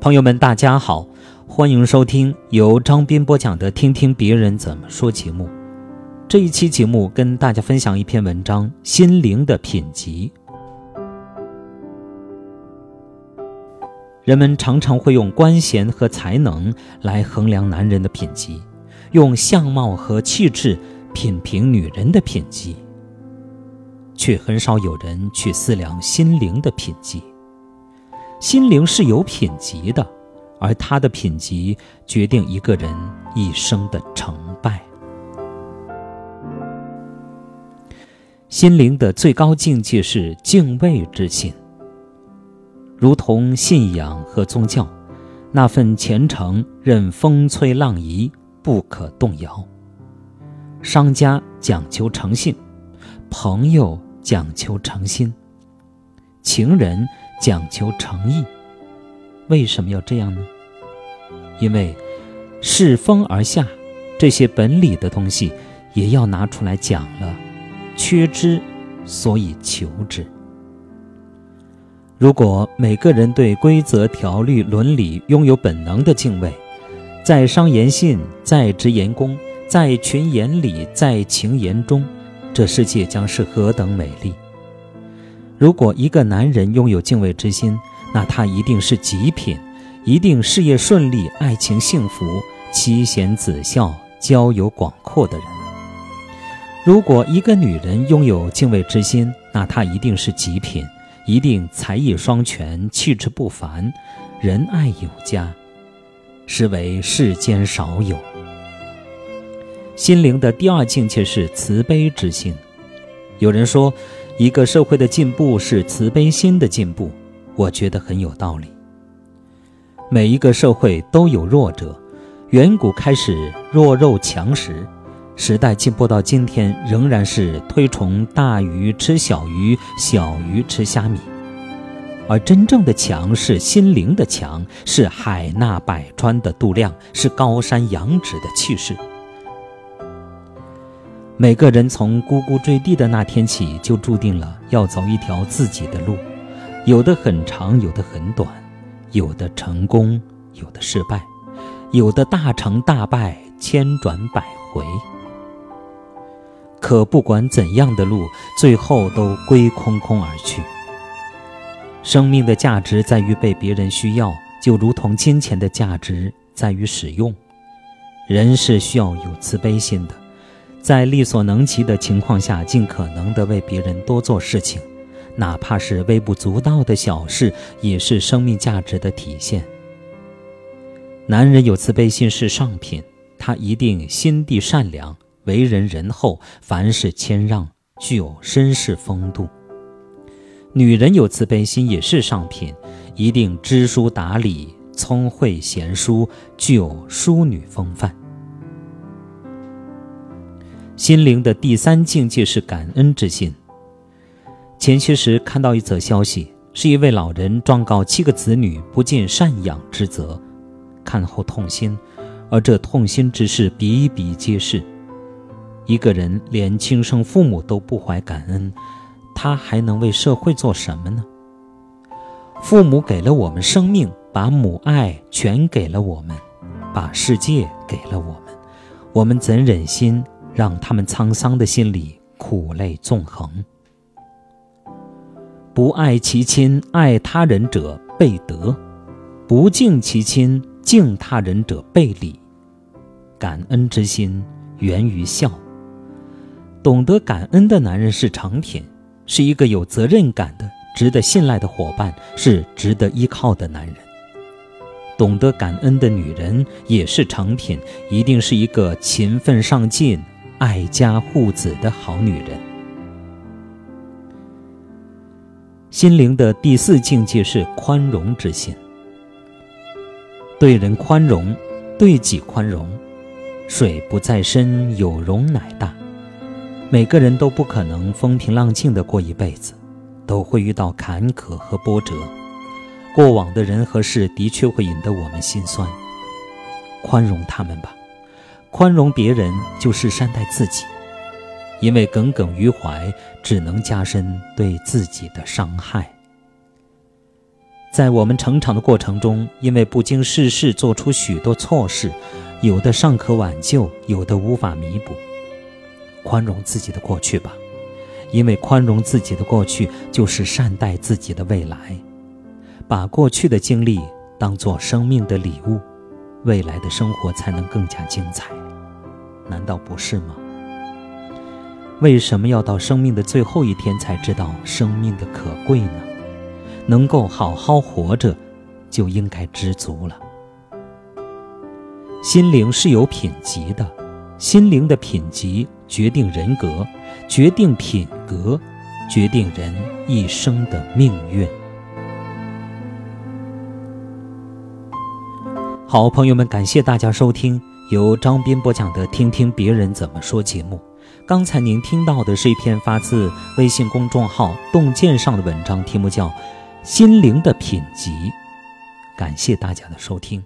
朋友们，大家好，欢迎收听由张斌播讲的《听听别人怎么说》节目。这一期节目跟大家分享一篇文章《心灵的品级》。人们常常会用官衔和才能来衡量男人的品级，用相貌和气质品评女人的品级，却很少有人去思量心灵的品级。心灵是有品级的，而它的品级决定一个人一生的成败。心灵的最高境界是敬畏之心，如同信仰和宗教，那份虔诚任风吹浪移不可动摇。商家讲求诚信，朋友讲求诚心，情人。讲求诚意，为什么要这样呢？因为世风而下，这些本理的东西也要拿出来讲了。缺之，所以求之。如果每个人对规则、条律、伦理拥有本能的敬畏，在商言信，在职言恭，在群言礼，在情言忠，这世界将是何等美丽！如果一个男人拥有敬畏之心，那他一定是极品，一定事业顺利、爱情幸福、妻贤子孝、交友广阔的人。如果一个女人拥有敬畏之心，那她一定是极品，一定才艺双全、气质不凡、仁爱有加，实为世间少有。心灵的第二境界是慈悲之心。有人说。一个社会的进步是慈悲心的进步，我觉得很有道理。每一个社会都有弱者，远古开始弱肉强食，时代进步到今天仍然是推崇大鱼吃小鱼，小鱼吃虾米。而真正的强是心灵的强，是海纳百川的度量，是高山仰止的气势。每个人从呱呱坠地的那天起，就注定了要走一条自己的路，有的很长，有的很短，有的成功，有的失败，有的大成大败，千转百回。可不管怎样的路，最后都归空空而去。生命的价值在于被别人需要，就如同金钱的价值在于使用。人是需要有慈悲心的。在力所能及的情况下，尽可能的为别人多做事情，哪怕是微不足道的小事，也是生命价值的体现。男人有慈悲心是上品，他一定心地善良，为人仁厚，凡事谦让，具有绅士风度。女人有慈悲心也是上品，一定知书达理，聪慧贤淑，具有淑女风范。心灵的第三境界是感恩之心。前些时看到一则消息，是一位老人状告七个子女不尽赡养之责，看后痛心，而这痛心之事比比皆是。一个人连亲生父母都不怀感恩，他还能为社会做什么呢？父母给了我们生命，把母爱全给了我们，把世界给了我们，我们怎忍心？让他们沧桑的心里苦泪纵横。不爱其亲，爱他人者背德；不敬其亲，敬他人者背礼。感恩之心源于孝。懂得感恩的男人是成品，是一个有责任感的、值得信赖的伙伴，是值得依靠的男人。懂得感恩的女人也是成品，一定是一个勤奋上进。爱家护子的好女人，心灵的第四境界是宽容之心。对人宽容，对己宽容。水不在深，有容乃大。每个人都不可能风平浪静的过一辈子，都会遇到坎坷和波折。过往的人和事的确会引得我们心酸，宽容他们吧。宽容别人就是善待自己，因为耿耿于怀只能加深对自己的伤害。在我们成长的过程中，因为不经世事做出许多错事，有的尚可挽救，有的无法弥补。宽容自己的过去吧，因为宽容自己的过去就是善待自己的未来。把过去的经历当做生命的礼物，未来的生活才能更加精彩。难道不是吗？为什么要到生命的最后一天才知道生命的可贵呢？能够好好活着，就应该知足了。心灵是有品级的，心灵的品级决定人格，决定品格，决定人一生的命运。好，朋友们，感谢大家收听由张斌播讲的《听听别人怎么说》节目。刚才您听到的是一篇发自微信公众号“洞见”上的文章，题目叫《心灵的品级》。感谢大家的收听。